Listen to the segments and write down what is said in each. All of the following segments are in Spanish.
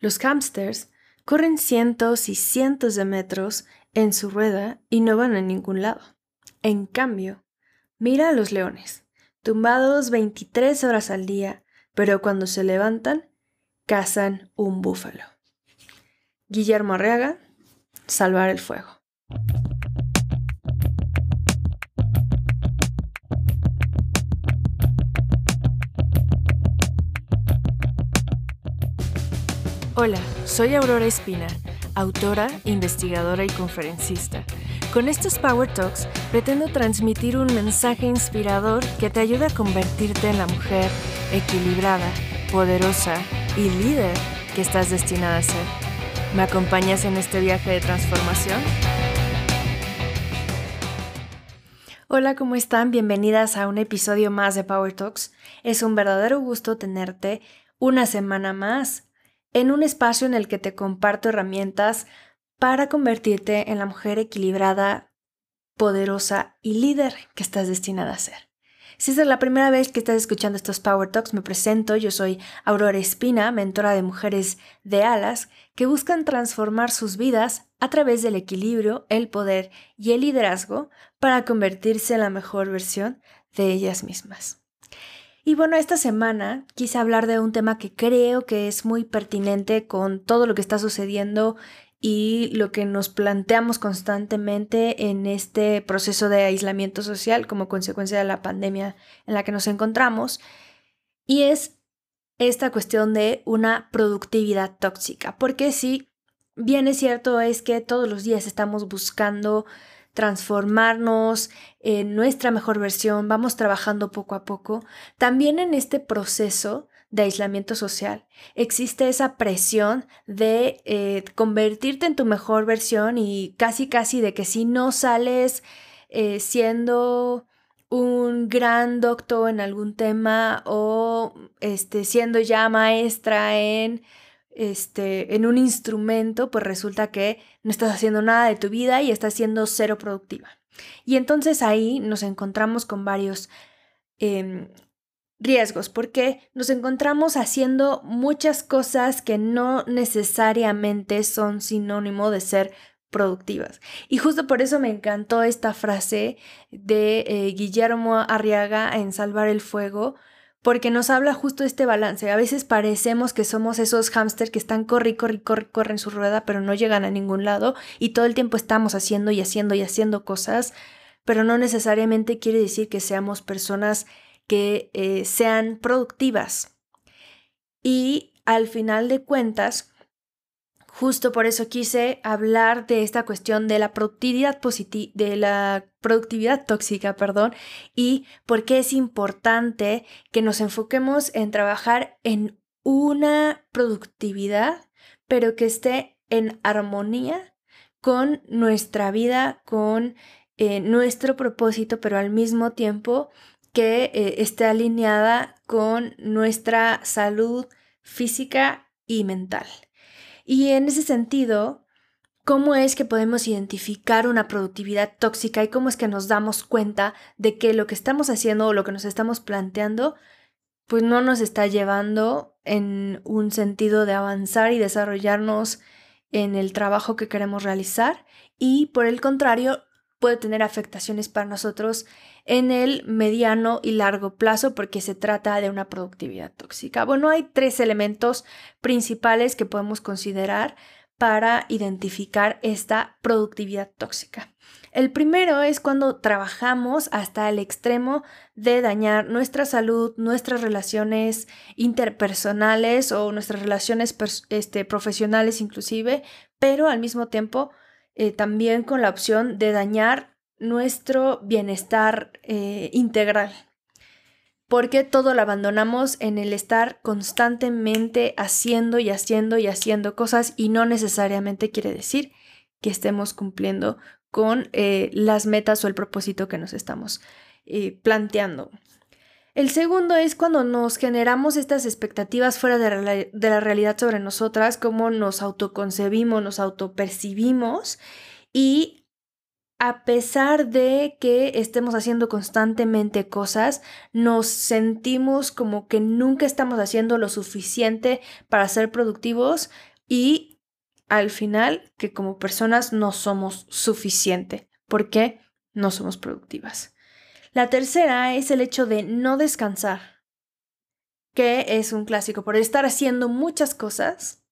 Los hamsters corren cientos y cientos de metros en su rueda y no van a ningún lado. En cambio, mira a los leones, tumbados 23 horas al día, pero cuando se levantan, cazan un búfalo. Guillermo Arriaga, Salvar el Fuego. Hola, soy Aurora Espina, autora, investigadora y conferencista. Con estos Power Talks pretendo transmitir un mensaje inspirador que te ayude a convertirte en la mujer equilibrada, poderosa y líder que estás destinada a ser. ¿Me acompañas en este viaje de transformación? Hola, ¿cómo están? Bienvenidas a un episodio más de Power Talks. Es un verdadero gusto tenerte una semana más en un espacio en el que te comparto herramientas para convertirte en la mujer equilibrada, poderosa y líder que estás destinada a ser. Si es la primera vez que estás escuchando estos Power Talks, me presento. Yo soy Aurora Espina, mentora de mujeres de alas que buscan transformar sus vidas a través del equilibrio, el poder y el liderazgo para convertirse en la mejor versión de ellas mismas. Y bueno, esta semana quise hablar de un tema que creo que es muy pertinente con todo lo que está sucediendo y lo que nos planteamos constantemente en este proceso de aislamiento social como consecuencia de la pandemia en la que nos encontramos. Y es esta cuestión de una productividad tóxica. Porque si bien es cierto es que todos los días estamos buscando transformarnos en nuestra mejor versión, vamos trabajando poco a poco. También en este proceso de aislamiento social existe esa presión de eh, convertirte en tu mejor versión y casi casi de que si no sales eh, siendo un gran doctor en algún tema o este, siendo ya maestra en este, en un instrumento, pues resulta que no estás haciendo nada de tu vida y estás siendo cero productiva. Y entonces ahí nos encontramos con varios em, riesgos, porque nos encontramos haciendo muchas cosas que no necesariamente son sinónimo de ser productivas. Y justo por eso me encantó esta frase de eh, Guillermo Arriaga en Salvar el Fuego, porque nos habla justo de este balance. A veces parecemos que somos esos hámster que están corre, corre, corre, corre en su rueda, pero no llegan a ningún lado y todo el tiempo estamos haciendo y haciendo y haciendo cosas, pero no necesariamente quiere decir que seamos personas que eh, sean productivas. Y al final de cuentas, Justo por eso quise hablar de esta cuestión de la productividad de la productividad tóxica, perdón, y por qué es importante que nos enfoquemos en trabajar en una productividad, pero que esté en armonía con nuestra vida, con eh, nuestro propósito, pero al mismo tiempo que eh, esté alineada con nuestra salud física y mental. Y en ese sentido, ¿cómo es que podemos identificar una productividad tóxica y cómo es que nos damos cuenta de que lo que estamos haciendo o lo que nos estamos planteando, pues no nos está llevando en un sentido de avanzar y desarrollarnos en el trabajo que queremos realizar y por el contrario puede tener afectaciones para nosotros en el mediano y largo plazo porque se trata de una productividad tóxica. Bueno, hay tres elementos principales que podemos considerar para identificar esta productividad tóxica. El primero es cuando trabajamos hasta el extremo de dañar nuestra salud, nuestras relaciones interpersonales o nuestras relaciones este, profesionales inclusive, pero al mismo tiempo eh, también con la opción de dañar nuestro bienestar eh, integral. Porque todo lo abandonamos en el estar constantemente haciendo y haciendo y haciendo cosas y no necesariamente quiere decir que estemos cumpliendo con eh, las metas o el propósito que nos estamos planteando. El segundo es cuando nos generamos estas expectativas fuera de, la realidad sobre nosotras, cómo nos autoconcebimos, nos autopercibimos y a pesar de que estemos haciendo constantemente cosas, nos sentimos como que nunca estamos haciendo lo suficiente para ser productivos y al final que como personas no somos suficiente porque no somos productivas. La tercera es el hecho de no descansar, que es un clásico. Por estar haciendo muchas cosas,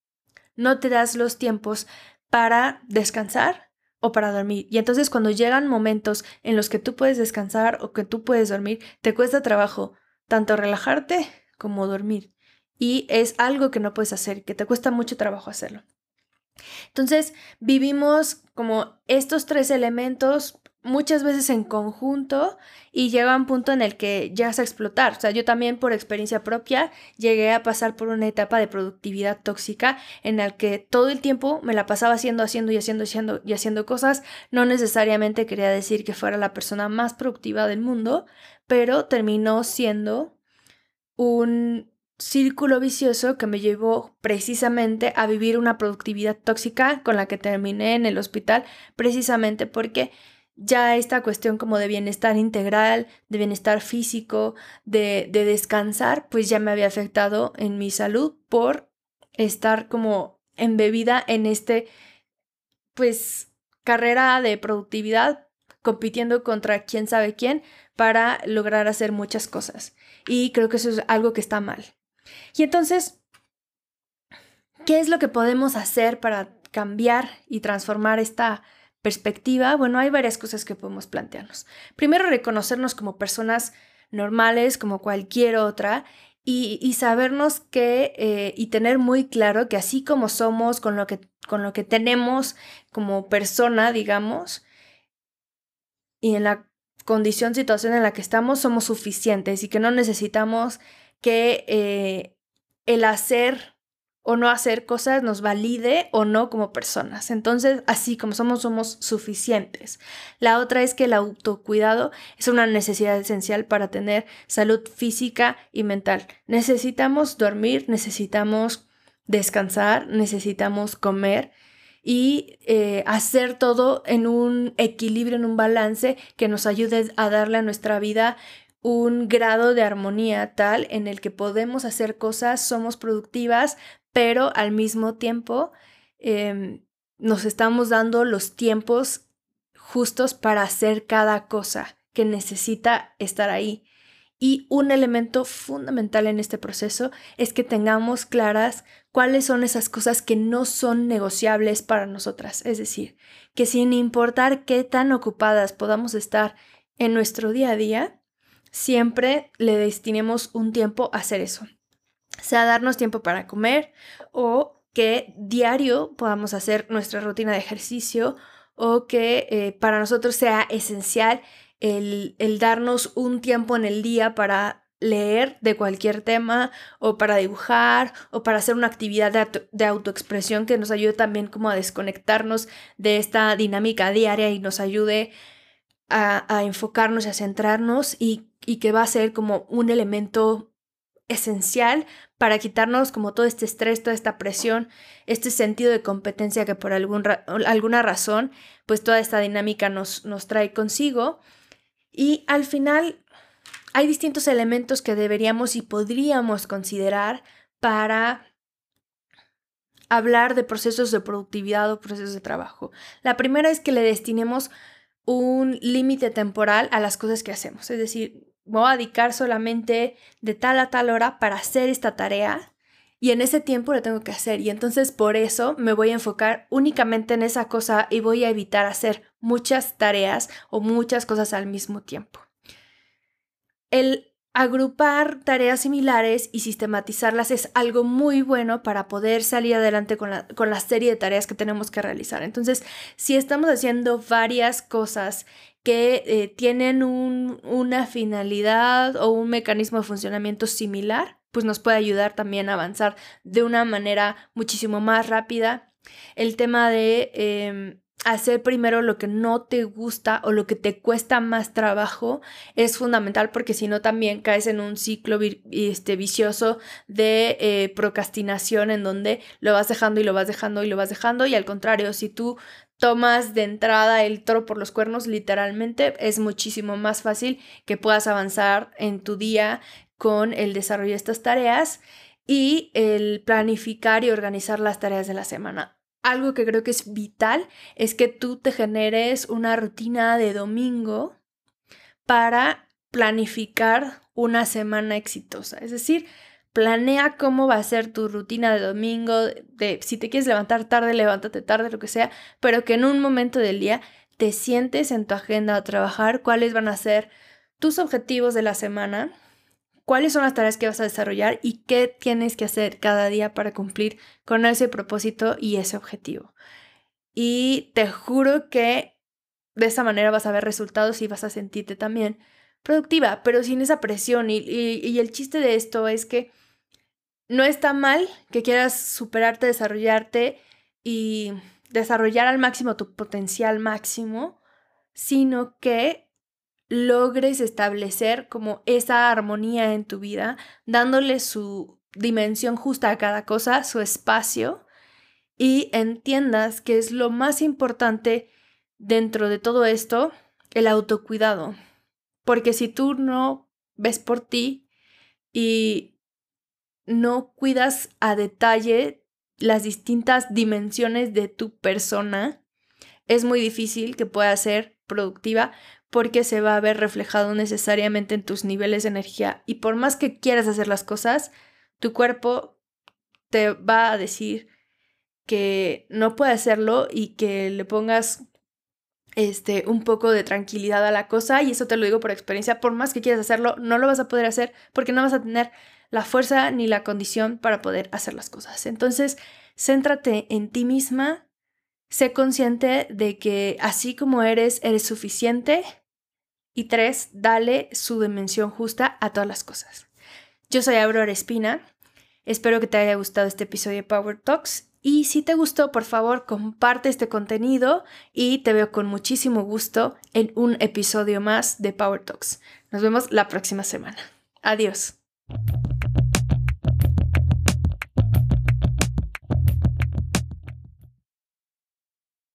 no te das los tiempos para descansar o para dormir. Y entonces cuando llegan momentos en los que tú puedes descansar o que tú puedes dormir, te cuesta trabajo tanto relajarte como dormir. Y es algo que no puedes hacer, que te cuesta mucho trabajo hacerlo. Entonces, vivimos como estos tres elementos muchas veces en conjunto y llega un punto en el que llegas a explotar. O sea, yo también por experiencia propia llegué a pasar por una etapa de productividad tóxica en la que todo el tiempo me la pasaba haciendo, haciendo y haciendo, haciendo y haciendo cosas. No necesariamente quería decir que fuera la persona más productiva del mundo, pero terminó siendo un círculo vicioso que me llevó precisamente a vivir una productividad tóxica con la que terminé en el hospital, precisamente porque ya esta cuestión como de bienestar integral, de bienestar físico, de, de descansar, pues ya me había afectado en mi salud por estar como embebida en este, pues, carrera de productividad, compitiendo contra quién sabe quién para lograr hacer muchas cosas. Y creo que eso es algo que está mal. Y entonces, ¿qué es lo que podemos hacer para cambiar y transformar esta perspectiva? Bueno, hay varias cosas que podemos plantearnos. Primero, reconocernos como personas normales, como cualquier otra, y, sabernos que eh, y tener muy claro que así como somos, con lo que, con lo que tenemos como persona, digamos, y en la condición, situación en la que estamos, somos suficientes y que no necesitamos que eh, el hacer o no hacer cosas nos valide o no como personas. Entonces, así como somos, somos suficientes. La otra es que el autocuidado es una necesidad esencial para tener salud física y mental. Necesitamos dormir, necesitamos descansar, necesitamos comer y eh, hacer todo en un equilibrio, en un balance que nos ayude a darle a nuestra vida un grado de armonía tal en el que podemos hacer cosas, somos productivas, pero al mismo tiempo em, nos estamos dando los tiempos justos para hacer cada cosa que necesita estar ahí. Y un elemento fundamental en este proceso es que tengamos claras cuáles son esas cosas que no son negociables para nosotras. Es decir, que sin importar qué tan ocupadas podamos estar en nuestro día a día, siempre le destinemos un tiempo a hacer eso. Sea darnos tiempo para comer o que diario podamos hacer nuestra rutina de ejercicio o que eh, para nosotros sea esencial el, el darnos un tiempo en el día para leer de cualquier tema o para dibujar o para hacer una actividad de, de, autoexpresión que nos ayude también como a desconectarnos de esta dinámica diaria y nos ayude a, enfocarnos y a centrarnos y, y que va a ser como un elemento esencial para quitarnos como todo este estrés, toda esta presión, este sentido de competencia que por alguna razón, pues toda esta dinámica nos, nos trae consigo. Y al final hay distintos elementos que deberíamos y podríamos considerar para hablar de procesos de productividad o procesos de trabajo. La primera es que le destinemos un límite temporal a las cosas que hacemos. Es decir, voy a dedicar solamente de tal a tal hora para hacer esta tarea y en ese tiempo lo tengo que hacer. Y entonces por eso me voy a enfocar únicamente en esa cosa y voy a evitar hacer muchas tareas o muchas cosas al mismo tiempo. El agrupar tareas similares y sistematizarlas es algo muy bueno para poder salir adelante con la, serie de tareas que tenemos que realizar. Entonces, si estamos haciendo varias cosas que eh, tienen una finalidad o un mecanismo de funcionamiento similar, pues nos puede ayudar también a avanzar de una manera muchísimo más rápida. El tema de em, hacer primero lo que no te gusta o lo que te cuesta más trabajo es fundamental porque si no también caes en un ciclo este, vicioso de eh, procrastinación en donde lo vas dejando y lo vas dejando y lo vas dejando y al contrario, si tú tomas de entrada el toro por los cuernos literalmente es muchísimo más fácil que puedas avanzar en tu día con el desarrollo de estas tareas y el planificar y organizar las tareas de la semana. Algo que creo que es vital es que tú te generes una rutina de domingo para planificar una semana exitosa. Es decir, planea cómo va a ser tu rutina de domingo, de si te quieres levantar tarde, levántate tarde, lo que sea, pero que en un momento del día te sientes en tu agenda a trabajar cuáles van a ser tus objetivos de la semana, cuáles son las tareas que vas a desarrollar y qué tienes que hacer cada día para cumplir con ese propósito y ese objetivo. Y te juro que de esa manera vas a ver resultados y vas a sentirte también productiva, pero sin esa presión. Y, y el chiste de esto es que no está mal que quieras superarte, desarrollarte y desarrollar al máximo tu potencial máximo, sino que logres establecer como esa armonía en tu vida, dándole su dimensión justa a cada cosa, su espacio, y entiendas que es lo más importante dentro de todo esto, el autocuidado. Porque si tú no ves por ti y no cuidas a detalle las distintas dimensiones de tu persona, es muy difícil que puedas ser productiva porque se va a ver reflejado necesariamente en tus niveles de energía. Y por más que quieras hacer las cosas, tu cuerpo te va a decir que no puede hacerlo y que le pongas este, un poco de tranquilidad a la cosa. Y eso te lo digo por experiencia. Por más que quieras hacerlo, no lo vas a poder hacer porque no vas a tener la fuerza ni la condición para poder hacer las cosas. Entonces, céntrate en ti misma, Sé consciente de que así como eres, eres suficiente. Y tres, dale su dimensión justa a todas las cosas. Yo soy Aurora Espina. Espero que te haya gustado este episodio de Power Talks. Y si te gustó, por favor, comparte este contenido y te veo con muchísimo gusto en un episodio más de Power Talks. Nos vemos la próxima semana. Adiós. Thank you